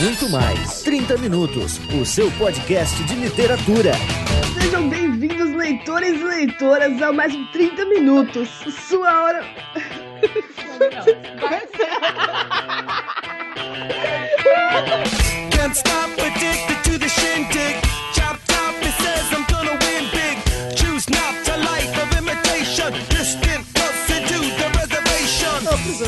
muito mais. 30 Minutos, o seu podcast de literatura. Sejam bem-vindos, leitores e leitoras, a mais um 30 Minutos. Sua hora. Can't stop addicted to the shindig.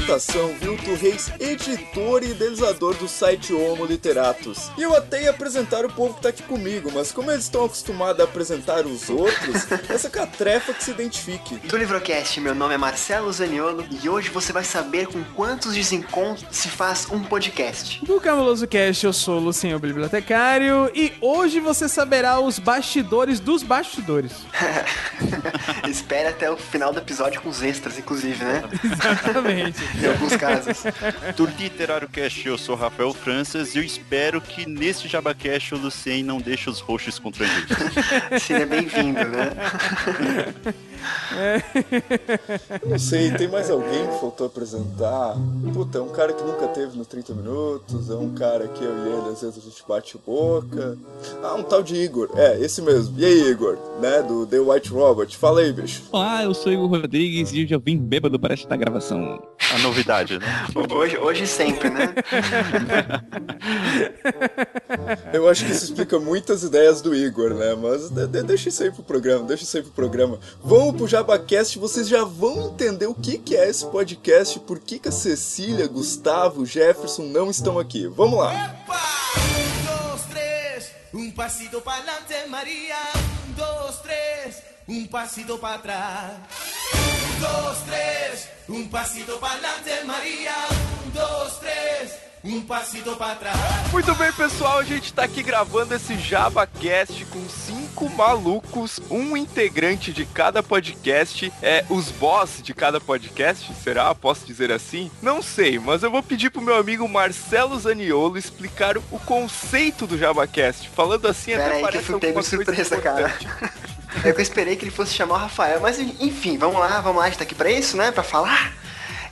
Apresentação, Vilto Reis, editor e idealizador do site Homo Literatus. E eu até ia apresentar o povo que tá aqui comigo, mas como eles estão acostumados a apresentar os outros, essa catrefa que se identifique. Do Livrocast, meu nome é Marcelo Zaniolo e hoje você vai saber com quantos desencontros se faz um podcast. Do Camuloso Cast, eu sou o Luciano Bibliotecário e hoje você saberá os bastidores dos bastidores. Espere até o final do episódio com os extras, inclusive, né? Exatamente. Em alguns casos. Do Literário Cast, eu sou Rafael Franças e eu espero que nesse JabaCast o Lucien não deixe os roxos constrangidos. Seria bem-vindo, né? Não sei, tem mais alguém que faltou apresentar? Puta, é um cara que nunca teve no 30 Minutos, é um cara que eu e ele às vezes a gente bate boca. Ah, um tal de Igor, é, esse mesmo. E aí, Igor, né, do The White Robot. Fala aí, bicho. Olá, eu sou Igor Rodrigues e eu já vim bêbado para esta gravação. A novidade, né? Hoje, hoje e sempre, né? Eu acho que isso explica muitas ideias do Igor, né? Mas de- de- deixa isso aí pro programa, deixa isso aí pro programa. Vamos pro JabaCast, vocês já vão entender o que, que é esse podcast, por que, que a Cecília, Gustavo, Jefferson não estão aqui. Vamos lá. Un, dos, tres. Un pasito para adelante, María. Un, dos, tres. Un pasito para atrás. Un, dos, tres. Un pasito para adelante, María. Un, dos, tres. Um passito para trás. Muito bem, pessoal, a gente tá aqui gravando esse JabaCast com cinco malucos, um integrante de cada podcast, é os boss de cada podcast, será? Posso dizer assim? Não sei, mas eu vou pedir pro meu amigo Marcelo Zaniolo explicar o conceito do JabaCast. Falando assim, Pera até aí que eu parece fui pego alguma coisa surpresa, cara. É que eu esperei que ele fosse chamar o Rafael, mas enfim, vamos lá, vamos lá, a gente tá aqui pra isso, né? Pra falar.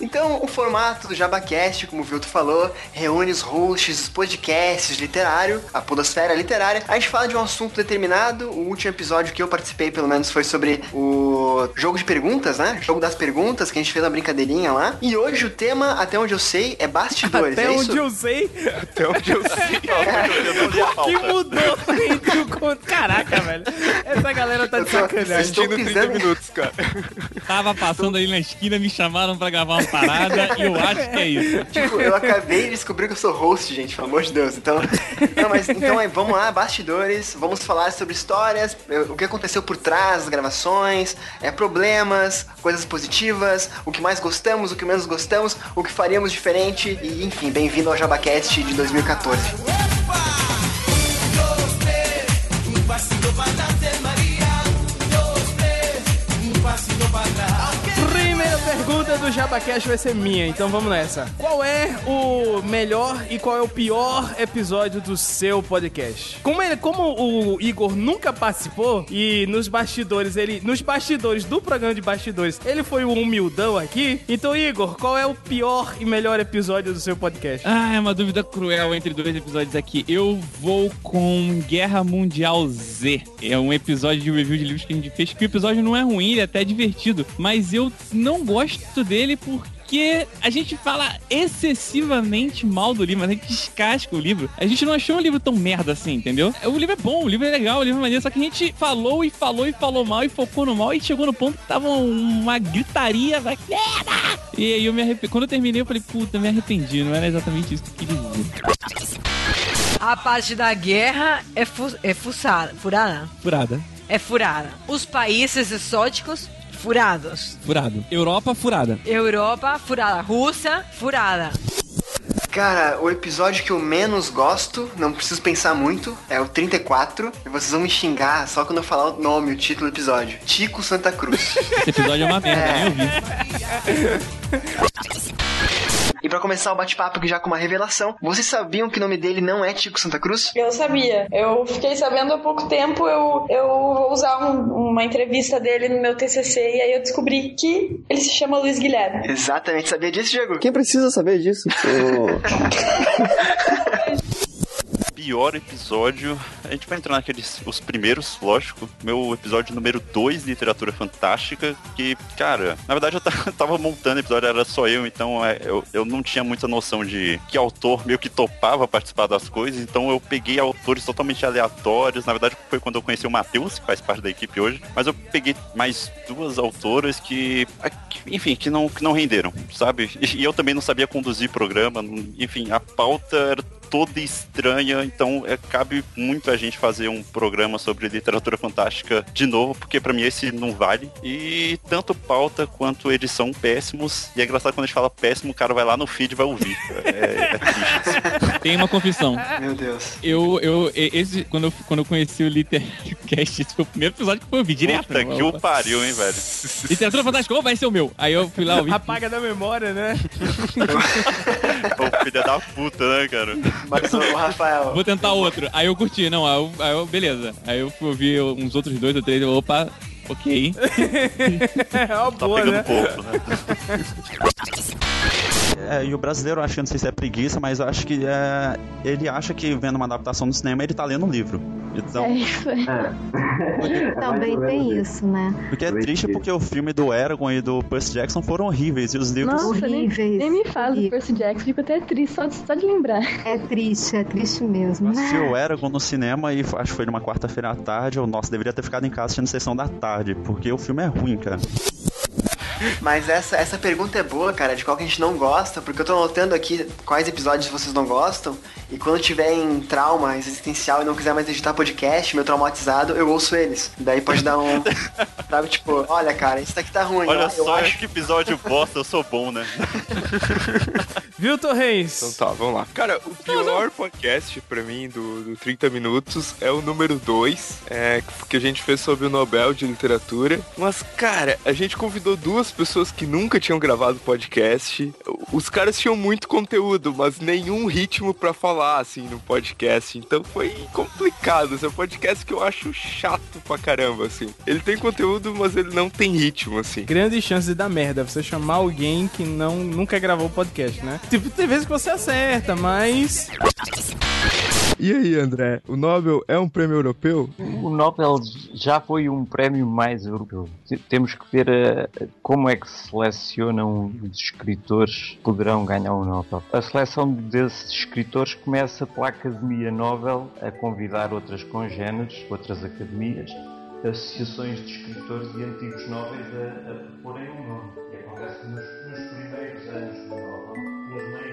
Então, o formato do JabaCast, como o Vilto falou, reúne os hosts dos podcasts literário, a podosfera literária. A gente fala de um assunto determinado. O último episódio que eu participei, pelo menos, foi sobre o jogo de perguntas, né? Jogo das perguntas, que a gente fez uma brincadeirinha lá. E hoje o tema, até onde eu sei, é bastidores. Até é onde isso? eu sei, Até onde eu sei. Eu não li a que mudou entre o conto. Caraca, velho. Essa galera tá de sacanagem. Estou Assistindo 30 pisando- minutos, cara. Tava passando ali na esquina, me chamaram pra gravar uma parada e eu acho que é isso. Tipo, eu acabei de descobrir que eu sou host, gente, pelo amor de Deus. Então, não, mas então aí, vamos lá, bastidores, vamos falar sobre histórias, eh, o que aconteceu por trás das gravações, é, problemas, coisas positivas, o que mais gostamos, o que menos gostamos, o que faríamos diferente e, enfim, bem-vindo ao JabaCast de 2014. JabaCast vai ser minha, então vamos nessa. Qual é o melhor e qual é o pior episódio do seu podcast? Como, ele, como o Igor nunca participou e nos bastidores, ele. Nos bastidores do programa de bastidores, ele foi o humildão aqui. Então, Igor, qual é o pior e melhor episódio do seu podcast? Ah, é uma dúvida cruel entre dois episódios aqui. Eu vou com Guerra Mundial Z. É um episódio de review de livros que a gente fez, que o episódio não é ruim, ele é até divertido, mas eu não gosto dele porque a gente fala excessivamente mal do livro, mas a gente descasca o livro. A gente não achou um livro tão merda assim, entendeu? O livro é bom, o livro é legal, o livro é maneiro, só que a gente falou e falou e falou mal e focou no mal e chegou no ponto que tava uma gritaria, vai, merda! E aí eu me arrependi. Quando eu terminei, eu falei, puta, me arrependi, não era exatamente isso que eu queria dizer. A parte da guerra é, fu é fuçada, furada. Furada. É furada. Os países exóticos, furados. Furado. Europa, furada. Europa, furada. Rússia, furada. Cara, o episódio que eu menos gosto, não preciso pensar muito, é o 34. E vocês vão me xingar só quando eu falar o nome, o título do episódio. Tico Santa Cruz. Esse episódio é uma merda, nem ouvi. E pra começar o bate-papo aqui já com uma revelação, vocês sabiam que o nome dele não é Tico Santa Cruz? Eu sabia. Eu fiquei sabendo há pouco tempo. Eu, eu vou usar um- uma entrevista dele no meu TCC e aí eu descobri que ele se chama Luiz Guilherme. Exatamente, sabia disso, Diego? Quem precisa saber disso? pior episódio, a gente vai entrar naqueles, os primeiros, lógico. Meu episódio número 2, Literatura Fantástica, que, cara, na verdade eu ta- tava montando episódio, era só eu, então é, eu, eu não tinha muita noção de que autor meio que topava participar das coisas, então eu peguei autores totalmente aleatórios. Na verdade foi quando eu conheci o Matheus, que faz parte da equipe hoje, mas eu peguei mais duas autoras que, enfim, que não, que não renderam, sabe? E, eu também não sabia conduzir programa, enfim, a pauta era toda estranha, então é, cabe muito a gente fazer um programa sobre literatura fantástica de novo, porque pra mim esse não vale. E tanto pauta quanto edição péssimos. E é engraçado quando a gente fala péssimo, o cara vai lá no feed e vai ouvir. É, é triste. Tem uma confissão. Meu Deus. Eu, eu, esse, quando eu, quando eu conheci o Litercast, esse foi o primeiro episódio que eu ouvi direto. Puta que o pariu, hein, velho. Literatura Fantástica, ô, vai ser o meu. Aí eu fui lá ouvir. Apaga da memória, né? Ô, filha da puta, né, cara? Mas o Rafael. Vou tentar outro. Aí eu curti, não, aí eu, aí eu- beleza. Aí eu ouvir uns outros dois ou três, eu, opa, ok. É uma Tá boa, pegando né? pouco, né? É, e o brasileiro, eu acho que não sei se é preguiça, mas eu acho que é, ele acha que vendo uma adaptação no cinema ele tá lendo um livro. Então, É isso aí. Também tem isso, né? porque é triste porque o filme do Eragon e do Percy Jackson foram horríveis e os livros Nossa, nem, Horríveis. nem me fala do Percy Jackson, fico até triste só de, só de lembrar. É triste, é triste mesmo. Eu assisti o Eragon no cinema e acho que foi numa quarta-feira à tarde. Eu, nossa, deveria ter ficado em casa assistindo sessão da tarde, porque o filme é ruim, cara. Mas essa, essa pergunta é boa, cara, de qual que a gente não gosta, porque eu tô anotando aqui quais episódios vocês não gostam, e quando tiver em trauma existencial e não quiser mais editar podcast, meu traumatizado, eu ouço eles. Daí pode dar um. sabe, tipo, olha, cara, isso daqui tá ruim. Olha eu, eu só acho que episódio bosta, eu sou bom, né? Viu, Torres? Então tá, vamos lá. Cara, o pior podcast pra mim do, do 30 Minutos é o número 2, é, que a gente fez sobre o Nobel de Literatura. Mas, cara, a gente convidou duas pessoas que nunca tinham gravado podcast. Os caras tinham muito conteúdo, mas nenhum ritmo pra falar, assim, no podcast. Então foi complicado. Esse é um podcast que eu acho chato pra caramba, assim. Ele tem conteúdo, mas ele não tem ritmo, assim. Grande chance de dar merda, você chamar alguém que não, nunca gravou podcast, né? Tipo, tem vezes que você acerta, mas. E aí, André? O Nobel é um prêmio europeu? O Nobel já foi um prémio mais europeu. Temos que ver eh, como é que se selecionam os escritores que poderão ganhar o Nobel. A seleção desses escritores começa pela Academia Nobel a convidar outras congêneres, outras academias, associações de escritores e antigos nobres a, a proporem um nome. E acontece nos, nos primeiros anos do Nobel, nos meios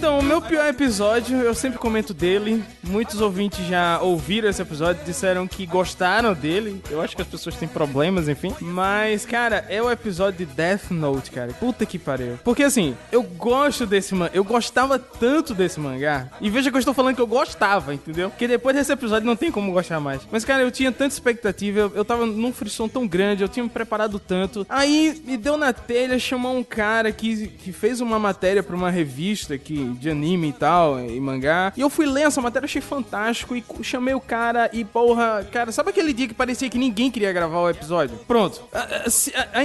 Então, o meu pior episódio, eu sempre comento dele. Muitos ouvintes já ouviram esse episódio, disseram que gostaram dele. Eu acho que as pessoas têm problemas, enfim. Mas, cara, é o episódio de Death Note, cara. Puta que pariu. Porque assim, eu gosto desse mangá. Eu gostava tanto desse mangá. E veja que eu estou falando que eu gostava, entendeu? Porque depois desse episódio não tem como gostar mais. Mas, cara, eu tinha tanta expectativa. Eu, eu tava num frisson tão grande. Eu tinha me preparado tanto. Aí me deu na telha chamar um cara que, que fez uma matéria pra uma revista que, de anime e tal, e mangá. E eu fui ler essa matéria, achei fantástico. E chamei o cara e, porra, cara, sabe aquele dia que parecia que ninguém queria gravar o episódio? Pronto.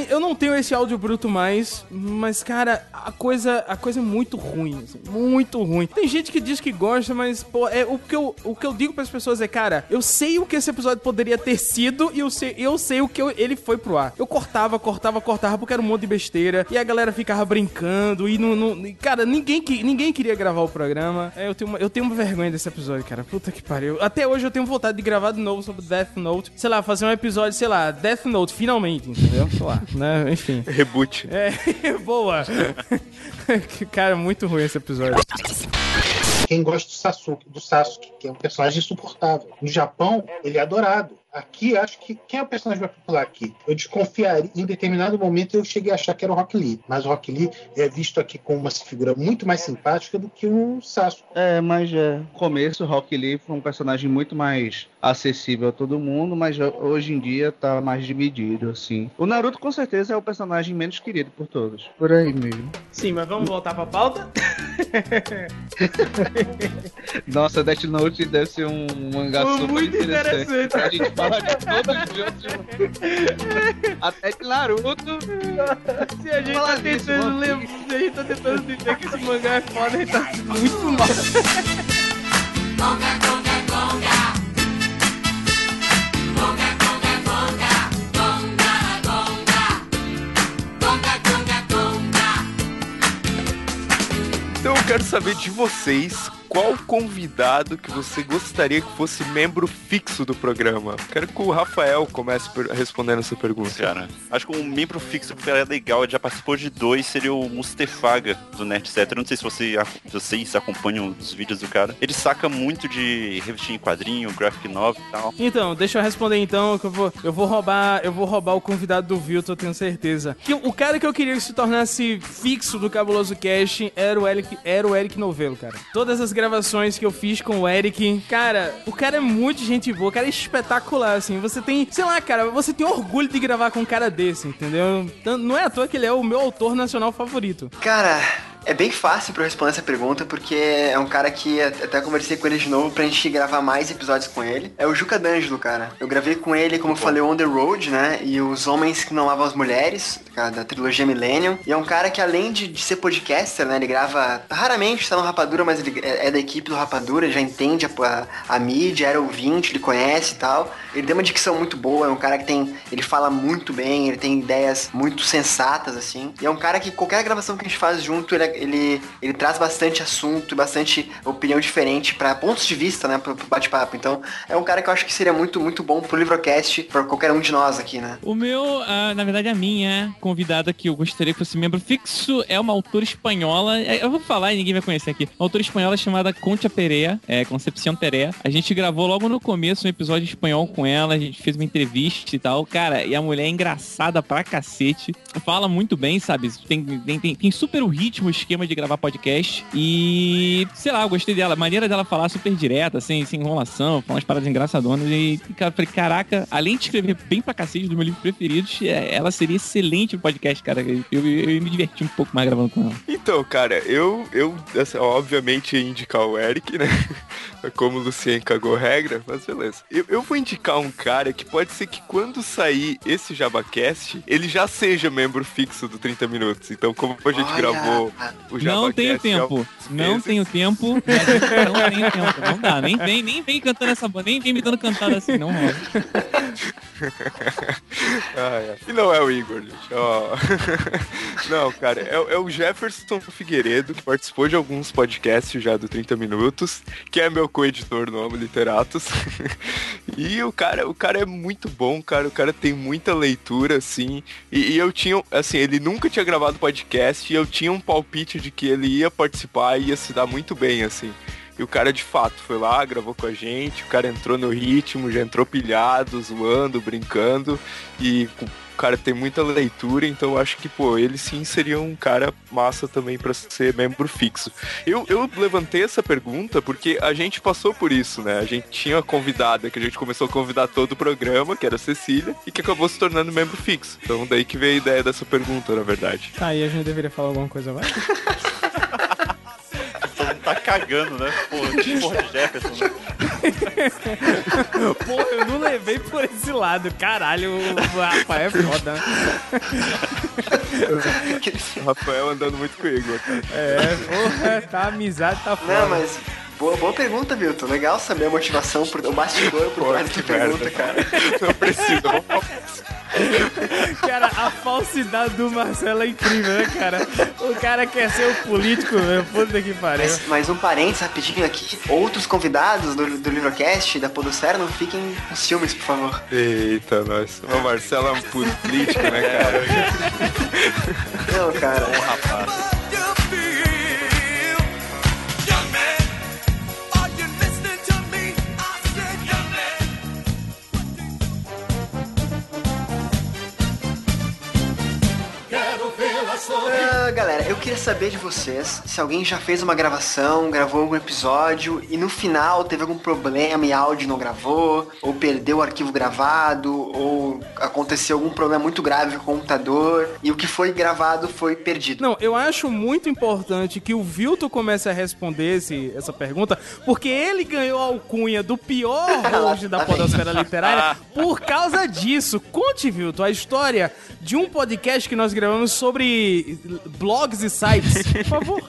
Eu não tenho esse áudio bruto mais, mas, cara, a coisa, a coisa é muito ruim. assim, muito ruim. Tem gente que diz que gosta, mas, pô, é, o, que eu, o que eu digo pras pessoas é, cara, eu sei o que esse episódio poderia ter sido e eu sei, eu sei o que eu- ele foi pro ar. Eu cortava, cortava, cortava, porque era um monte de besteira. E a galera ficava brincando e não. não- cara, ninguém, ninguém queria gravar o programa. É, eu, tenho uma, eu tenho uma vergonha desse episódio, cara. Puta que pariu. Até hoje eu tenho vontade de gravar de novo sobre Death Note. Sei lá, fazer um episódio, sei lá, Death Note, finalmente, entendeu? Sei lá, né? Enfim. Reboot. É, boa. cara, muito ruim esse episódio. Quem gosta do Sasuke, do Sasuke, que é um personagem insuportável. No Japão, ele é adorado. Aqui, acho que quem é o personagem mais popular aqui? Eu desconfiaria, em determinado momento eu cheguei a achar que era o Rock Lee, mas o Rock Lee é visto aqui como uma figura muito mais simpática do que o Sasuke. É, mas é, no começo o Rock Lee foi um personagem muito mais acessível a todo mundo, mas ho- hoje em dia tá mais dividido, assim. O Naruto com certeza é o personagem menos querido por todos. Por aí mesmo. Sim, mas vamos voltar pra pauta? Nossa, Death Note deve ser um mangá super Muito interessante. interessante. A gente episódios, todos outros. Até de Naruto. Se a gente tá tentando lembrar, se a gente tá tentando dizer que esse mangá é foda, a gente tá muito mal. Então eu quero saber de vocês qual convidado que você gostaria que fosse membro fixo do programa. Quero que o Rafael comece respondendo essa pergunta. Cara, acho que um membro fixo que era legal, ele já participou de dois, seria o Mustefaga do Nerd Set. Eu não sei se você, vocês acompanham os vídeos do cara. Ele saca muito de revistinha em quadrinho, graphic novel e tal. Então, deixa eu responder então, que eu vou, eu vou roubar, eu vou roubar o convidado do Vilton, eu tenho certeza. Que o cara que eu queria que se tornasse fixo do Cabuloso Cast era o Eric, era o Eric Novello, cara. Todas as gravações que eu fiz com o Eric, cara, o cara é muito gente boa, o cara é espetacular, assim. Você tem, sei lá, cara, você tem orgulho de gravar com um cara desse, entendeu? Então, Não é à toa que ele é o meu autor nacional favorito. Cara, é bem fácil pra eu responder essa pergunta, porque é um cara que até conversei com ele de novo pra gente gravar mais episódios com ele. É o Juca D'Angelo, cara. Eu gravei com ele, como eu falei, On The Road, né? E Os Homens Que Não Lavam as Mulheres, cara, da trilogia Millennium. E é um cara que, além de, de ser podcaster, né? Ele grava, raramente está no Rapadura, mas ele é, é da equipe do Rapadura, já entende a, a, a mídia, era ouvinte, ele conhece e tal. Ele tem uma dicção muito boa, é um cara que tem... Ele fala muito bem, ele tem ideias muito sensatas, assim. E é um cara que qualquer gravação que a gente faz junto, ele, é, ele, ele traz bastante assunto e bastante opinião diferente para pontos de vista, né? Pro, bate-papo. Então, é um cara que eu acho que seria muito, muito bom pro Livrocast, pra qualquer um de nós aqui, né? O meu, ah, na verdade, a minha convidada que eu gostaria que fosse membro fixo é uma autora espanhola. É, Eu vou falar e ninguém vai conhecer aqui. Uma autora espanhola chamada Concha Perea, é, Concepción Perea. A gente gravou logo no começo um episódio em espanhol com ela, a gente fez uma entrevista e tal. Cara, e a mulher é engraçada pra cacete. Fala muito bem, sabe? Tem, tem, tem, tem super o ritmo, o esquema de gravar podcast. E, sei lá, eu gostei dela. A maneira dela falar super direta, sem, sem enrolação, falar umas paradas engraçadonas. E, cara, falei, caraca, além de escrever bem pra cacete dos meus livros preferidos, é, ela seria excelente no podcast, cara. Eu, eu, eu me diverti um pouco mais gravando com ela. Então, cara, eu, eu assim, obviamente ia indicar o Eric, né? Como o Lucien cagou regra, mas beleza. Eu, eu vou indicar um cara que pode ser que quando sair esse JabaCast, ele já seja membro fixo do 30 Minutos. Então, como a gente Olha, gravou o JabaCast... Não tenho tempo. Não tenho tempo. Não tenho tempo. Não dá. Nem vem, nem vem cantando essa banda, nem vem me dando cantada assim, não rola. Ah, é. E não é o Igor, gente. Ó. não, cara, é, é o Jefferson Figueiredo, que participou de alguns podcasts já do 30 Minutos, que é meu co-editor no Amo Literatos. e o cara, o cara é muito bom, cara. O cara tem muita leitura, assim. E, e eu tinha, assim, ele nunca tinha gravado podcast e eu tinha um palpite de que ele ia participar e ia se dar muito bem, assim. E o cara de fato foi lá, gravou com a gente, o cara entrou no ritmo, já entrou pilhado, zoando, brincando. E o cara tem muita leitura, então eu acho que, pô, ele sim seria um cara massa também para ser membro fixo. Eu, eu levantei essa pergunta porque a gente passou por isso, né? A gente tinha a convidada, que a gente começou a convidar todo o programa, que era a Cecília, e que acabou se tornando membro fixo. Então daí que veio a ideia dessa pergunta, na verdade. Tá, e a gente deveria falar alguma coisa, vai? Tá cagando, né? Pô, que porra de Jefferson, né? Pô, eu não levei por esse lado. Caralho, o Rafael é foda. o Rafael andando muito com o Igor, cara. É, porra, tá a amizade, tá foda. Não, mas boa, boa pergunta, Milton. Legal saber a motivação, por, o bastidor por trás dessa pergunta, cara. Não precisa, vamos Cara, a falsidade do Marcelo é incrível, né, cara? O cara quer ser o político, meu. Puta que pariu. Mas, mas um parênteses rapidinho aqui. Outros convidados do, do Livrocast, da Podosfera, não fiquem com ciúmes, por favor. Eita, nós. O Marcelo é um político, né, cara? Não, cara. Bom rapaz. Galera, eu queria saber de vocês se alguém já fez uma gravação, gravou algum episódio e no final teve algum problema e áudio não gravou, ou perdeu o arquivo gravado, ou aconteceu algum problema muito grave com o computador e o que foi gravado foi perdido. Não, eu acho muito importante que o Vilto comece a responder esse, essa pergunta, porque ele ganhou a alcunha do pior hoje da podosfera literária por causa disso. Conte, Vilto, a história de um podcast que nós gravamos sobre blogs e sites. Por favor.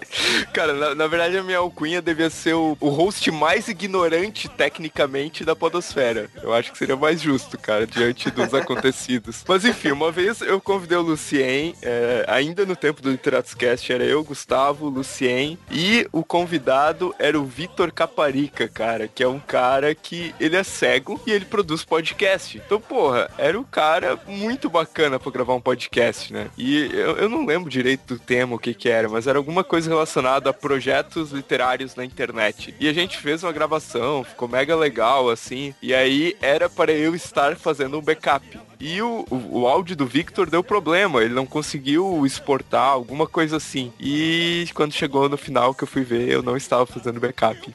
Cara, na, na verdade a minha alcunha devia ser o, o host mais ignorante tecnicamente da podosfera. Eu acho que seria mais justo, cara, diante dos acontecidos. Mas enfim, uma vez eu convidei o Lucien, é, ainda no tempo do Literatuscast, era eu, Gustavo, Lucien, e o convidado era o Vitor Caparica, cara, que é um cara que ele é cego e ele produz podcast. Então, porra, era um cara muito bacana pra gravar um podcast, né? E eu, eu não lembro direito do tema, o que que era, mas era alguma coisa relacionada a projetos literários na internet. E a gente fez uma gravação, ficou mega legal, assim, e aí era para eu estar fazendo um backup. E o, o, o, áudio do Victor deu problema, ele não conseguiu exportar, alguma coisa assim. E quando chegou no final que eu fui ver, eu não estava fazendo backup.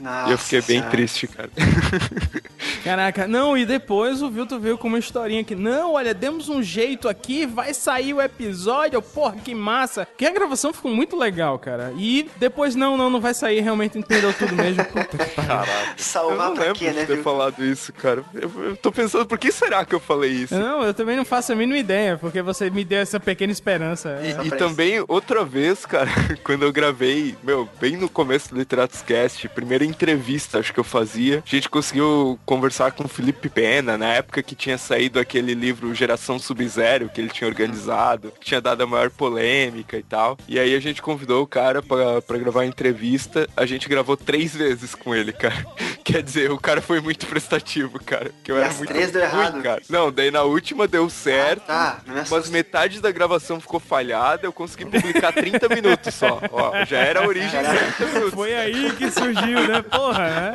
Nossa, e eu fiquei bem triste, cara. Caraca, não, e depois o Vilto veio com uma historinha que, não, olha, demos um jeito aqui, vai sair o episódio, porra, que massa. Que a gravação ficou muito legal, cara. E depois, não, não, não vai sair, realmente entendeu tudo mesmo. Puta que pariu. Caraca. eu Salvar não pra quê, né, de ter falado isso, cara. Eu, eu tô pensando, por que será que eu falei isso? Não, eu também não faço a mínima ideia, porque você me deu essa pequena esperança. E, e também, outra vez, cara, quando eu gravei, meu, bem no começo do Literatos Cast, primeira entrevista, acho que eu fazia, a gente conseguiu conversar com o Felipe Pena, na época que tinha saído aquele livro Geração Sub-Zero, que ele tinha organizado, que tinha dado a maior polêmica e tal. E aí a gente convidou o cara pra, pra gravar a entrevista, a gente gravou três vezes com ele, cara. Quer dizer, o cara foi muito prestativo, cara. Que eu E era as muito três deu ruim, errado? cara. Não, daí na última deu certo, tá, não me assusta. mas metade da gravação ficou falhada, eu consegui publicar 30 minutos só. Ó, já era a origem de 30 minutos. Foi aí que surgiu, né? Porra, né?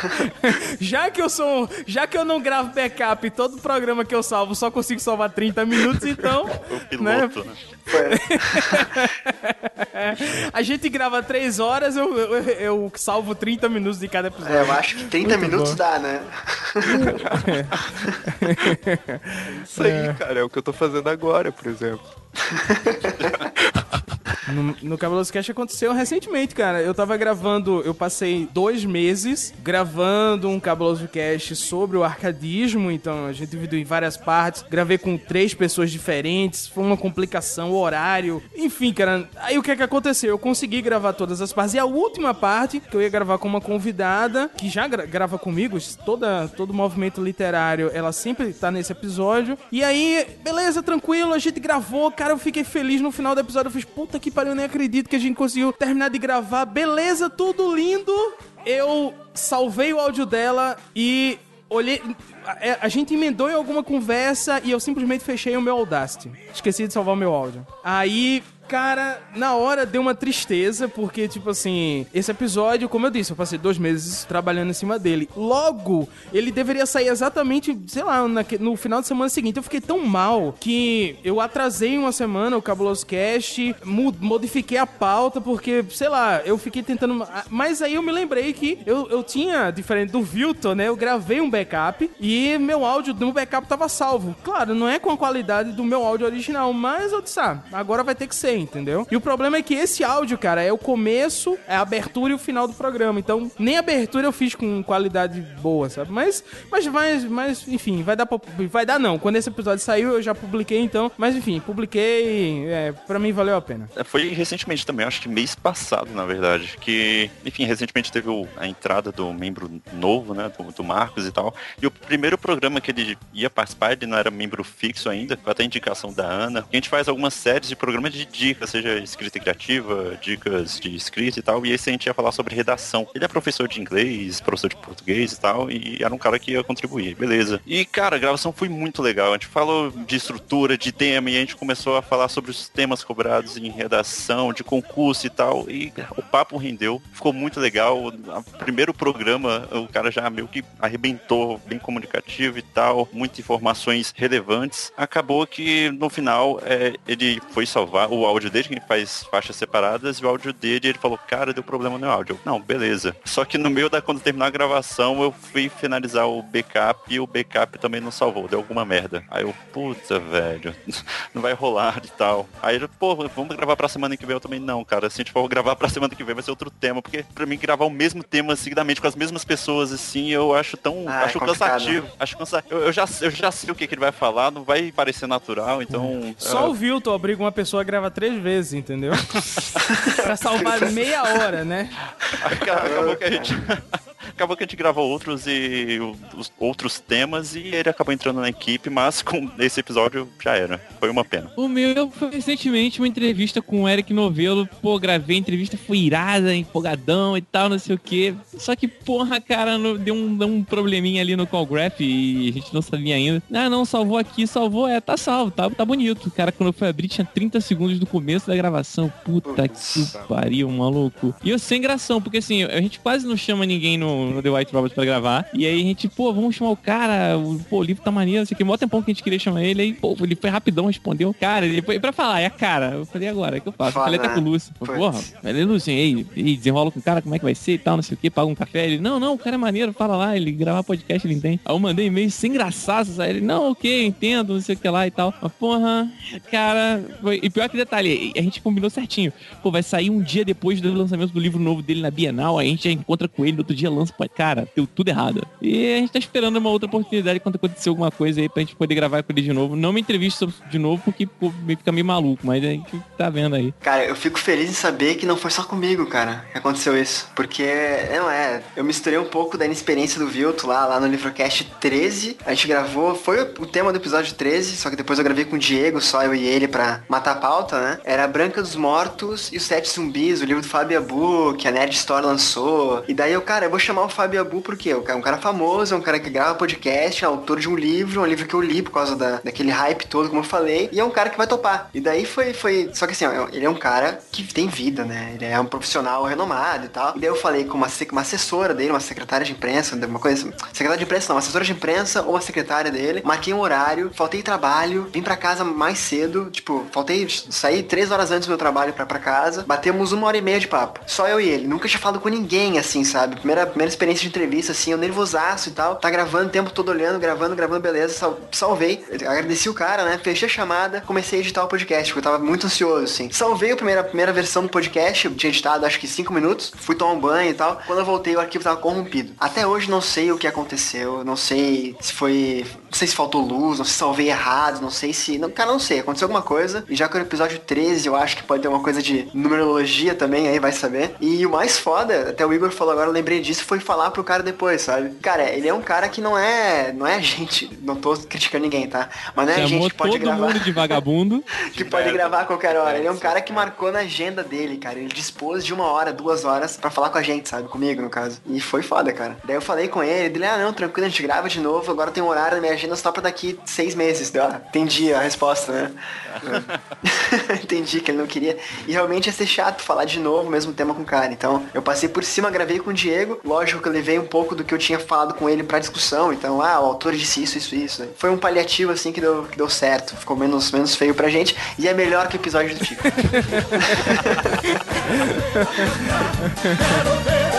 Já que eu sou. Já que eu não gravo backup e todo programa que eu salvo só consigo salvar 30 minutos, então. O piloto, né? A gente grava 3 horas, eu, eu, eu salvo 30 minutos de cada episódio. É, eu acho que 30 Muito minutos bom. dá, né? Isso aí, cara, é o que eu tô fazendo agora, por exemplo. No, no Cabuloso Cast aconteceu recentemente, cara. Eu tava gravando, eu passei dois meses gravando um Cabuloso Cast sobre o arcadismo, então a gente dividiu em várias partes. Gravei com três pessoas diferentes, foi uma complicação, horário. Enfim, cara, aí o que é que aconteceu? Eu consegui gravar todas as partes. E a última parte, que eu ia gravar com uma convidada, que já gra- grava comigo, toda, todo movimento literário, ela sempre tá nesse episódio. E aí, beleza, tranquilo, a gente gravou, cara, eu fiquei feliz no final do episódio. Eu fiz, puta que pariu, eu nem acredito que a gente conseguiu terminar de gravar. Beleza, tudo lindo. Eu salvei o áudio dela e olhei. A, a gente emendou em alguma conversa e eu simplesmente fechei o meu Audacity. Esqueci de salvar o meu áudio. Aí. Cara, na hora deu uma tristeza, porque, tipo assim, esse episódio, como eu disse, eu passei dois meses trabalhando em cima dele. Logo, ele deveria sair exatamente, sei lá, no final de semana seguinte. Eu fiquei tão mal que eu atrasei uma semana o Cabuloso Cast, modifiquei a pauta, porque, sei lá, eu fiquei tentando. Mas aí eu me lembrei que eu, eu tinha, diferente do Vilton, né? Eu gravei um backup e meu áudio do backup tava salvo. Claro, não é com a qualidade do meu áudio original, mas eu disse, ah, agora vai ter que ser, entendeu? E o problema é que esse áudio, cara, é o começo, é a abertura e o final do programa. Então, nem a abertura eu fiz com qualidade boa, sabe? Mas, mas vai, mas, enfim, vai dar pra, vai dar não. Quando esse episódio saiu, eu já publiquei, então. Mas, enfim, publiquei, é, pra mim valeu a pena. É, Foi recentemente também, acho que mês passado, na verdade. Que, enfim, recentemente teve a entrada do membro novo, né? Do, do Marcos e tal. E o primeiro programa que ele ia participar, ele não era membro fixo ainda, até indicação da Ana. A gente faz algumas séries de programas de, de seja escrita criativa, dicas de escrita e tal. E esse a gente ia falar sobre redação. Ele é professor de inglês, professor de português e tal, e era um cara que ia contribuir, beleza. E, cara, a gravação foi muito legal. A gente falou de estrutura, de tema, e a gente começou a falar sobre os temas cobrados em redação, de concurso e tal. E o papo rendeu, ficou muito legal. O primeiro programa, o cara já meio que arrebentou, bem comunicativo e tal, muitas informações relevantes. Acabou que no final é, ele foi salvar o áudio dele, que ele faz faixas separadas, e o áudio dele ele falou, cara, deu problema no áudio. Não, beleza. Só que no meio da quando terminar a gravação, eu fui finalizar o backup e o backup também não salvou, deu alguma merda. Aí eu, puta, velho, não vai rolar e tal. Aí ele, pô, vamos gravar pra semana que vem. Eu também, não, cara, se a gente for gravar pra semana que vem vai ser outro tema, porque pra mim gravar o mesmo tema seguidamente com as mesmas pessoas, assim, eu acho tão, Ah, é acho complicado. cansativo. Acho cansativo. Eu, eu já, eu já sei o que, que ele vai falar, não vai parecer natural, então... Só ah, o Vilton obriga uma pessoa a gravar três vezes, entendeu? pra salvar meia hora, né? acabou que a gente acabou que a gente gravou outros e os outros temas e ele acabou entrando na equipe, mas com esse episódio já era. Foi uma pena. O meu foi recentemente uma entrevista com o Eric Novelo. Pô, gravei a entrevista, foi irada, empolgadão e tal, não sei o que. Só que, porra, cara, no- deu um, deu um probleminha ali no call graph e a gente não sabia ainda. Ah, não, salvou aqui, salvou, é, tá salvo, tá, tá bonito. Cara, quando eu fui abrir, tinha 30 segundos do começo da gravação. Puta que pariu, maluco. E eu sem gração, porque assim, a gente quase não chama ninguém no, no The White Robot pra gravar. E aí a gente, pô, vamos chamar o cara, o, pô, o livro tá maneiro, não sei o que. Mó tempão que a gente queria chamar ele, aí, pô, ele foi rapidão, respondeu. Cara, ele foi pra falar, é a cara. Eu falei, agora, o que eu faço? Eu Foda, falei até com o Lúcio. Porra, falei, Lúcio, ei, ei, desenrola com o cara, como é que vai ser e tal, não sei o que, paga um café. Ele, não, não, o cara é maneiro, fala lá, ele gravar podcast, ele entende. Aí eu mandei e-mail sem graçaço, sabe? Ele, não, ok, entendo, não sei o que lá e tal. Mas, porra, cara, foi... E pior que detalhe, a gente combinou certinho. Pô, vai sair um dia depois do lançamento do livro novo dele na Bienal, aí a gente já encontra com ele, no outro dia lança, pô, cara, deu tudo errado. E a gente tá esperando uma outra oportunidade quando acontecer alguma coisa aí pra gente poder gravar com ele de novo. Não me entrevista de novo porque fica meio maluco, mas a gente tá vendo aí. Cara, eu fico feliz em saber que não foi só comigo, cara, que aconteceu isso. Porque, não é, eu misturei um pouco da inexperiência do Vilto lá, lá no Livrocast 13. A gente gravou, foi o tema do episódio 13, só que depois eu gravei com o Diego, só eu e ele, pra matar a pauta, né? Era Branca dos Mortos e os Sete Zumbis, o livro do Fábio Abu, que a Nerd Store lançou. E daí eu, cara, eu vou chamar o Fábio Abu porque é um cara famoso, é um cara que grava podcast, é autor de um livro, um livro que eu li por causa da, daquele hype todo, como eu falei, e é um cara que vai topar. E daí foi, foi. Só que assim, ó, ele é um cara que tem vida, né? Ele é um profissional renomado e tal. E daí eu falei com uma, uma assessora dele, uma secretária de imprensa, uma coisa. assim, Secretária de imprensa, não, uma assessora de imprensa ou uma secretária dele. Marquei um horário, faltei trabalho, vim pra casa mais cedo, tipo, faltei sair três horas antes do meu trabalho pra, pra casa. Batemos uma hora e meia de papo. Só eu e ele. Nunca tinha falado com ninguém, assim, sabe? Primeira, primeira experiência de entrevista, assim, eu nervosaço e tal. Tá gravando o tempo todo olhando, gravando, gravando, beleza. Sal- salvei. Agradeci o cara, né? Fechei a chamada, comecei a editar o podcast, porque eu tava muito ansioso, assim. Salvei a primeira, primeira versão do podcast, eu tinha editado acho que cinco minutos. Fui tomar um banho e tal. Quando eu voltei, o arquivo tava corrompido. Até hoje não sei o que aconteceu, não sei se foi. Não sei se faltou luz, não sei se salvei errado, não sei se. Não, cara, não sei. Aconteceu alguma coisa. E já que é o episódio 13, eu acho que pode ter uma coisa de numerologia também, aí vai saber. E o mais foda, até o Igor falou agora, eu lembrei disso, foi falar pro cara depois, sabe? Cara, ele é um cara que não é. Não é gente. Não tô criticando ninguém, tá? Mas não é Chamou gente que pode todo gravar. mundo de vagabundo. que pode gravar a qualquer hora. Ele é um cara que marcou na agenda dele, cara. Ele dispôs de uma hora, duas horas pra falar com a gente, sabe? Comigo, no caso. E foi foda, cara. Daí eu falei com ele, ele, ah, não, tranquilo, a gente grava de novo. Agora tem um horário na minha agenda só pra daqui seis meses. Deu, ah, entendi a resposta, né? entendi que ele não queria. E realmente ia ser chato falar de novo o mesmo tema com o cara. Então eu passei por cima, gravei com o Diego. Que eu levei um pouco do que eu tinha falado com ele pra discussão. Então, ah, o autor disse isso, isso, isso. Foi um paliativo assim que deu, que deu certo. Ficou menos, menos feio pra gente. E é melhor que o episódio do Tico.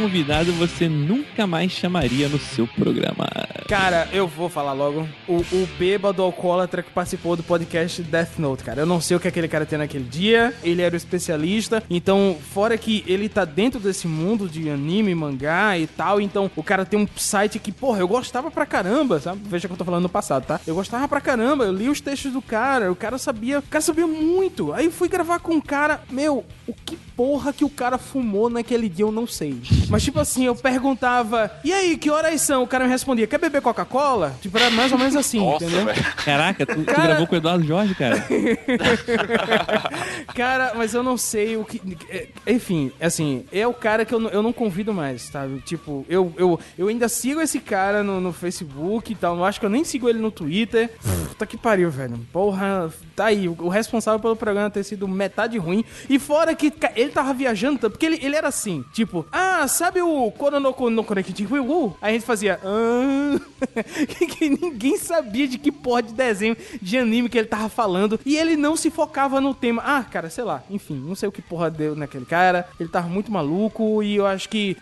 convidado você nunca mais chamaria no seu programa? Cara, eu vou falar logo. O, o bêbado alcoólatra que participou do podcast Death Note, cara. Eu não sei o que aquele cara tem naquele dia. Ele era o especialista. Então, fora que ele tá dentro desse mundo de anime, mangá e tal. Então, o cara tem um site que, porra, eu gostava pra caramba, sabe? Veja que eu tô falando no passado, tá? Eu gostava pra caramba. Eu li os textos do cara. O cara sabia. O cara sabia muito. Aí fui gravar com um cara. Meu, o que porra que o cara fumou naquele dia, eu não sei. Mas, tipo assim, eu perguntava, e aí, que horas são? O cara me respondia, quer beber Coca-Cola? Tipo, era mais ou menos assim, entendeu? Caraca, tu, tu Cara- gravou com o Eduardo Jorge, cara. Cara, mas eu não sei o que. é, Enfim, assim, é o cara que eu, não- eu não convido mais, sabe? Tipo, eu, eu, eu ainda sigo esse cara no, no Facebook e tal. Eu acho que eu nem sigo ele no Twitter. Puta que pariu, velho. Porra, tá aí. O, responsável pelo programa ter sido metade ruim. E fora que ele tava viajando tanto, porque ele, ele era assim, tipo, ah, sabe o Koronoko no Konekiti Wu? Aí a gente fazia. Ah, que, que ninguém sabia de que porra de desenho de anime que ele tava falando. E ele não se focava no tema. Ah, cara, sei lá, enfim, não sei o que porra deu naquele cara. Ele tava muito maluco e eu acho que.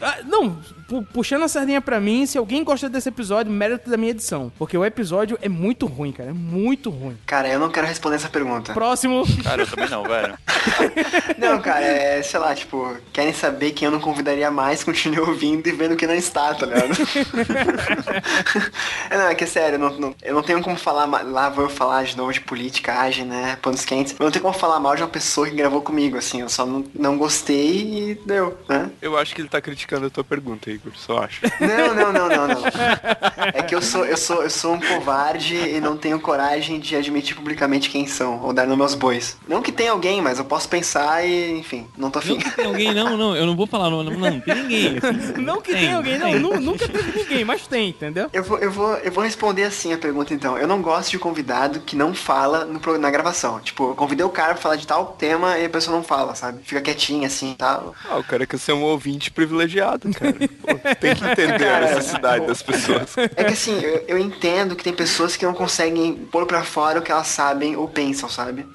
Ah, Não, pu- puxando a sardinha pra mim, se alguém gosta desse episódio, mérito da minha edição. Porque o episódio é muito ruim, cara. É muito ruim. Cara, eu não quero responder essa pergunta. Próximo. Cara, eu também não, velho. Não, cara, é, sei lá, tipo, querem saber quem eu não convidaria mais, continue ouvindo e vendo quem não está, tá ligado? é, não, é que é sério, eu não, não- eu não tenho como falar, lá vou eu falar de novo de política, né, panos quentes, eu não tenho como falar mal de uma pessoa que gravou comigo, assim, eu só não, não gostei e deu, né? Eu acho que ele tá criticando a tua pergunta, Igor, só acho. Não, não, não, não, não. É que eu sou, eu sou, eu sou um covarde e não tenho coragem de admitir publicamente quem são, ou dar nome aos bois. Não que tenha alguém, mas eu posso pensar e, enfim, não tô afim. Não que tem alguém, não, não, eu não vou falar, não, não, não tem ninguém. assim. Não que Tem, tem alguém, não. tem. nu- Nunca teve ninguém, mas tem, entendeu? Eu vou, eu, vou, eu vou responder assim a pergunta então. Eu não gosto de convidado que não fala no, na gravação. Tipo, eu convidei o cara pra falar de tal tema e a pessoa não fala, sabe? Fica quietinha assim e tal. Ah, o cara quer ser um ouvinte privilegiado, cara. Pô, tem que entender a necessidade das pessoas. É que assim, eu, eu entendo que tem pessoas que não conseguem pôr pra fora o que elas sabem ou pensam, sabe?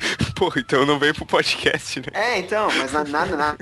Pô, então não vem pro podcast, né? É, então, mas na- nada, nada.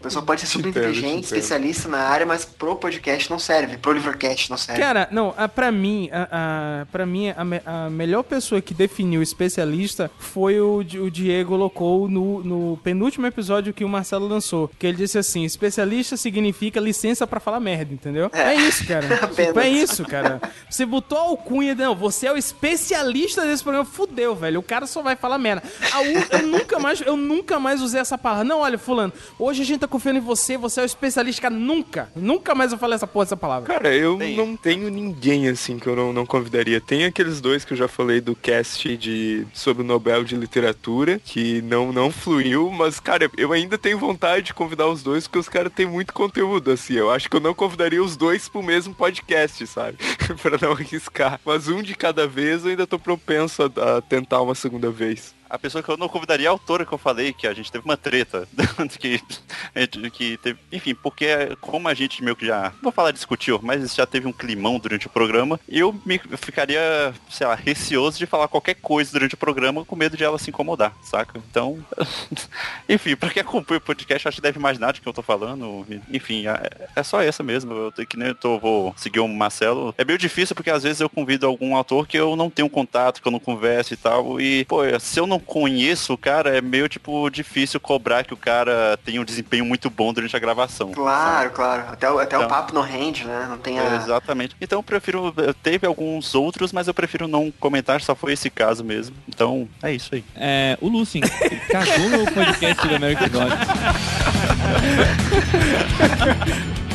A pessoa pode ser super entendo, te inteligente, especialista na área, mas pro podcast não serve, pro Livercast não serve. Cara, não, a, pra mim, a, a, pra mim a, a melhor pessoa que definiu especialista foi o, o Diego Locou no, no penúltimo episódio que o Marcelo lançou. Que ele disse assim: especialista significa licença pra falar merda, entendeu? É, isso, cara. Tipo, é isso, cara. Você botou a alcunha, não, você é o especialista desse programa, fudeu, velho. O cara só vai falar merda. A eu nunca mais, eu nunca mais usei essa palavra. Não, olha, fulano, hoje a gente tá confiando em você, você é o especialista, cara. Nunca, nunca mais eu falei essa porra, essa palavra. Cara, eu não tenho ninguém assim que eu não, não convidaria. Tem aqueles dois que eu já falei do cast de sobre o Nobel de Literatura, que não, não fluiu, mas, cara, eu ainda tenho vontade de convidar os dois, porque os caras têm muito conteúdo, assim. Eu acho que eu não convidaria os dois pro mesmo podcast, sabe? pra não arriscar. Mas um de cada vez eu ainda tô propenso a, a tentar uma segunda vez. A pessoa que eu não convidaria é a autora que eu falei, que a gente teve uma treta. que, que teve, enfim, porque como a gente meio que já. Não vou falar discutiu, mas já teve um climão durante o programa, eu me ficaria, sei lá, receoso de falar qualquer coisa durante o programa com medo de ela se incomodar, saca? Então. enfim, pra quem acompanha o podcast, acho que deve imaginar de que eu tô falando. Enfim, é, é só essa mesmo. Eu tenho que nem eu tô, vou seguir o Marcelo. É meio difícil porque às vezes eu convido algum autor que eu não tenho contato, que eu não converso e tal. E, pô, se eu não conheço o cara, é meio, tipo, difícil cobrar que o cara tenha um desempenho muito bom durante a gravação. Claro, claro. Até, o, até o Então- papo não rende, né? Não tem a. É, exatamente. Então eu prefiro. Teve alguns outros, mas eu prefiro não comentar, só foi esse caso mesmo. Então, é isso aí. É, o Lucien cagou no podcast do American Gods.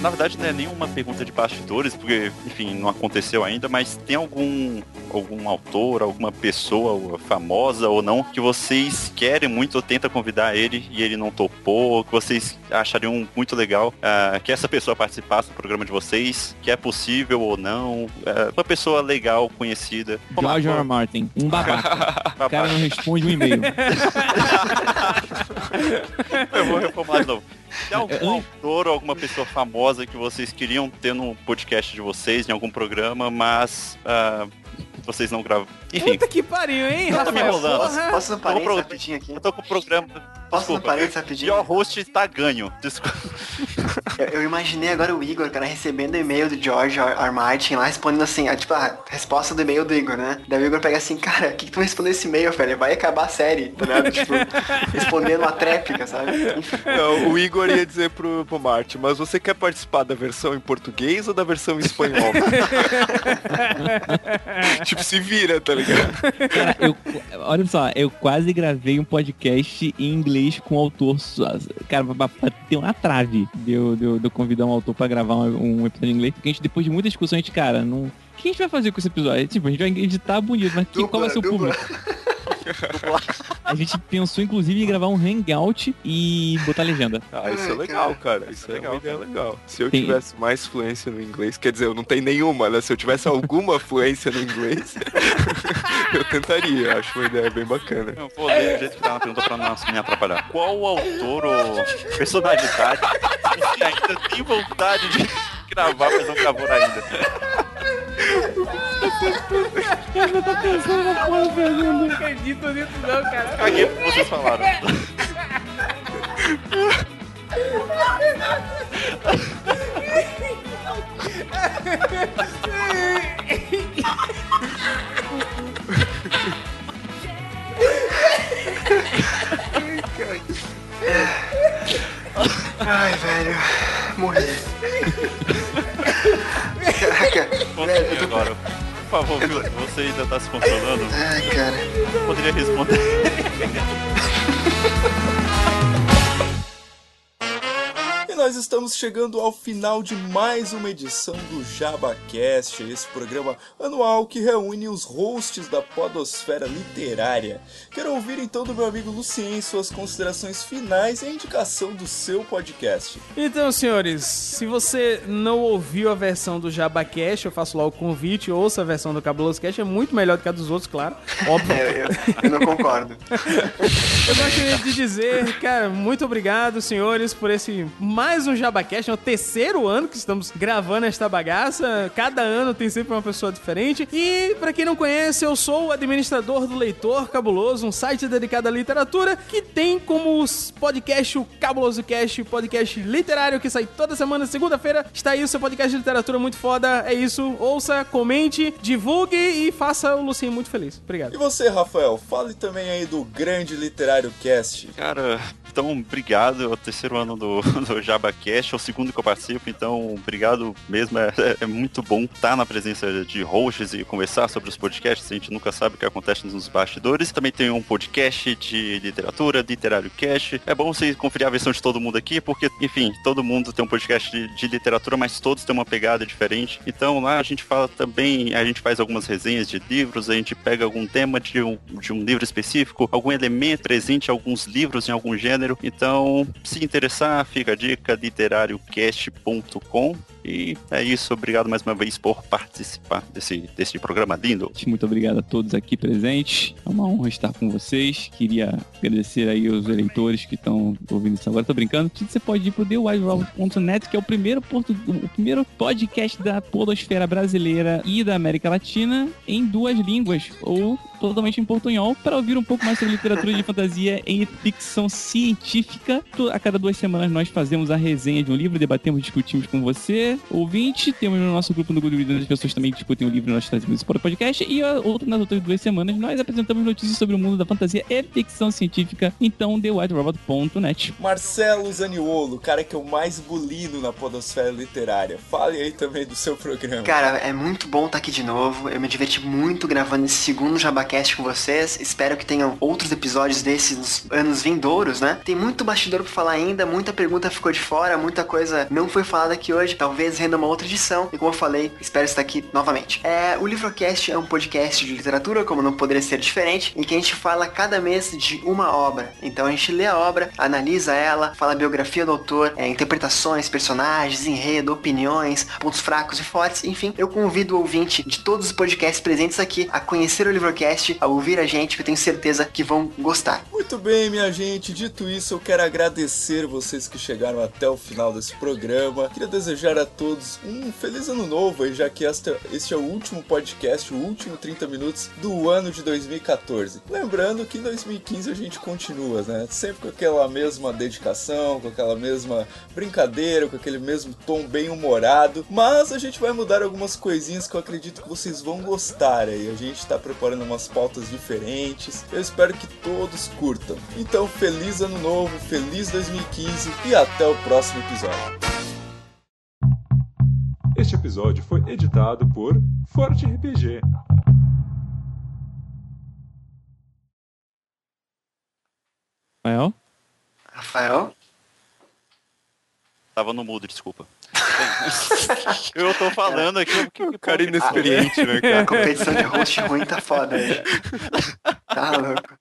Na verdade, não é nenhuma pergunta de bastidores, porque, enfim, não aconteceu ainda, mas tem algum, algum autor, alguma pessoa famosa ou não, que vocês querem muito ou tenta convidar ele e ele não topou, que vocês achariam muito legal ah, que essa pessoa participasse do programa de vocês, que é possível ou não, ah, uma pessoa legal, conhecida. George R. R. Martin, um babaca. O cara não responde um e-mail. Eu vou reformular de novo. Tem algum autor ou alguma pessoa famosa que vocês queriam ter no podcast de vocês, em algum programa, mas ah, vocês não gravam? Enfim, Puta que pariu, hein, eu tô me Rafael? enrolando. Porra. Posso no parênteses pro- rapidinho aqui? Eu tô com o programa. Posso no Desculpa. parênteses rapidinho? Pior host está ganho. Desculpa. Eu, eu imaginei agora o Igor, cara, recebendo o e-mail do George R. R. Martin lá, respondendo assim, a, tipo, a resposta do e-mail do Igor, né? Daí o Igor pega assim, cara, o que, que tu respondeu esse e-mail, velho? Vai acabar a série, tá ligado? Tipo, respondendo uma tréplica, sabe? Não, o Igor ia dizer pro, pro Martin, mas você quer participar da versão em português ou da versão em espanhol? tipo, se vira, tá ligado? Cara, eu, olha só, eu quase gravei um podcast em inglês com o autor. Cara, pra, pra ter uma trave de eu, de, eu, de eu convidar um autor pra gravar um, um, episódio em inglês. Porque a gente, depois de muita discussão, a gente, cara, não. O que a gente vai fazer com esse episódio? Tipo, a gente vai editar bonito, mas dupla, qual vai ser o dupla. público? A gente pensou, inclusive, em gravar um hangout e botar legenda. Ah, isso é legal, cara. Isso é legal, uma ideia legal. Se eu Tem... tivesse mais fluência no inglês, quer dizer, eu não tenho nenhuma, né? Se eu tivesse alguma fluência no inglês, eu tentaria. Acho uma ideia bem bacana. Eu vou ler do jeito que tá na pergunta pra não me atrapalhar. Qual o autor ou personalidade que ainda tem vontade de gravar, mas não gravou ainda? Cara, tá pensando na porra da pergunta. Não acredito nisso não, cara. Caguei o que vocês falaram. Ai, velho. Morri. Favor, viu? Você ainda tá se controlando? Ai, cara. Poderia responder. nós estamos chegando ao final de mais uma edição do JabaCast, esse programa anual que reúne os hosts da podosfera literária. Quero ouvir então do meu amigo Lucien suas considerações finais e a indicação do seu podcast. Então, senhores, se você não ouviu a versão do JabaCast, eu faço logo o convite, ouça a versão do Cabuloso Cast, é muito melhor do que a dos outros, claro, óbvio. eu, eu, eu não concordo. eu gostaria de dizer, cara, muito obrigado, senhores, por esse mais um JabaCast, é o terceiro ano que estamos gravando esta bagaça. Cada ano tem sempre uma pessoa diferente. E, para quem não conhece, eu sou o administrador do Leitor Cabuloso, um site dedicado à literatura que tem como podcast o Cabuloso Cast, podcast literário que sai toda semana, segunda-feira. Está aí o seu podcast de literatura muito foda. É isso. Ouça, comente, divulgue e faça o Lucinho muito feliz. Obrigado. E você, Rafael, fale também aí do Grande Literário Cast. Cara, então, obrigado. É o terceiro ano do, do JabaCast, é o segundo que eu participo, então, obrigado mesmo. É, é muito bom estar na presença de hosts e conversar sobre os podcasts. A gente nunca sabe o que acontece nos bastidores. Também tem um podcast de literatura, Literário Cast. É bom você conferir a versão de todo mundo aqui, porque, enfim, todo mundo tem um podcast de, de literatura, mas todos têm uma pegada diferente. Então, lá a gente fala também, a gente faz algumas resenhas de livros, a gente pega algum tema de um, de um livro específico, algum elemento presente em alguns livros, em algum gênero gênero. Então, se interessar, fica a dica literariocast.com. E é isso, obrigado mais uma vez por participar desse, desse programa lindo. Muito obrigado a todos aqui presentes. É uma honra estar com vocês. Queria agradecer aí os eleitores que estão ouvindo isso agora. Tô brincando. Você pode ir pro TheWideWorld.net, que é o primeiro, porto, o primeiro podcast da podosfera brasileira e da América Latina em duas línguas, ou totalmente em portunhol, para ouvir um pouco mais sobre literatura de fantasia em ficção científica. A cada duas semanas nós fazemos a resenha de um livro, debatemos, discutimos com você, ouvinte. Temos no nosso grupo no Goodreads as pessoas também discutem o livro nós trazemos isso para o podcast. E outro, nas outras duas semanas nós apresentamos notícias sobre o mundo da fantasia e ficção científica. Então, TheWhiteRobot.net. Marcelo Zaniolo, cara que eu mais bulino na podosfera literária. Fale aí também do seu programa. Cara, é muito bom estar aqui de novo. Eu me diverti muito gravando esse segundo Jabacast com vocês. Espero que tenham outros episódios desses nos anos vindouros, né? Tem muito bastidor pra falar ainda, muita pergunta ficou de fora, muita coisa não foi falada aqui hoje. Talvez renda uma outra edição. E como eu falei, espero estar aqui novamente. É, o Livrocast é um podcast de literatura, como não poderia ser diferente, em que a gente fala cada mês de uma obra. Então a gente lê a obra, analisa ela, fala a biografia do autor, é, interpretações, personagens, enredo, opiniões, pontos fracos e fortes. Enfim, eu convido o ouvinte de todos os podcasts presentes aqui a conhecer o Livrocast, a ouvir a gente, que eu tenho certeza que vão gostar. Muito bem, minha gente. Dito isso, eu quero agradecer vocês que chegaram até o final desse programa. Queria desejar a todos um feliz ano novo, aí, já que este é o último podcast, o último 30 minutos do ano de 2014. Lembrando que em 2015 a gente continua, né? Sempre com aquela mesma dedicação, com aquela mesma brincadeira, com aquele mesmo tom bem humorado, mas a gente vai mudar algumas coisinhas que eu acredito que vocês vão gostar aí. A gente tá preparando umas pautas diferentes. Eu espero que todos curtam. Então, feliz ano novo, feliz 2015 e até o próximo episódio. Este episódio foi editado por Forte RPG. Rafael? Rafael? Tava no mudo, desculpa. eu tô falando aqui. O cara inexperiente, né, cara? A competição de host ruim tá foda aí. Tá louco.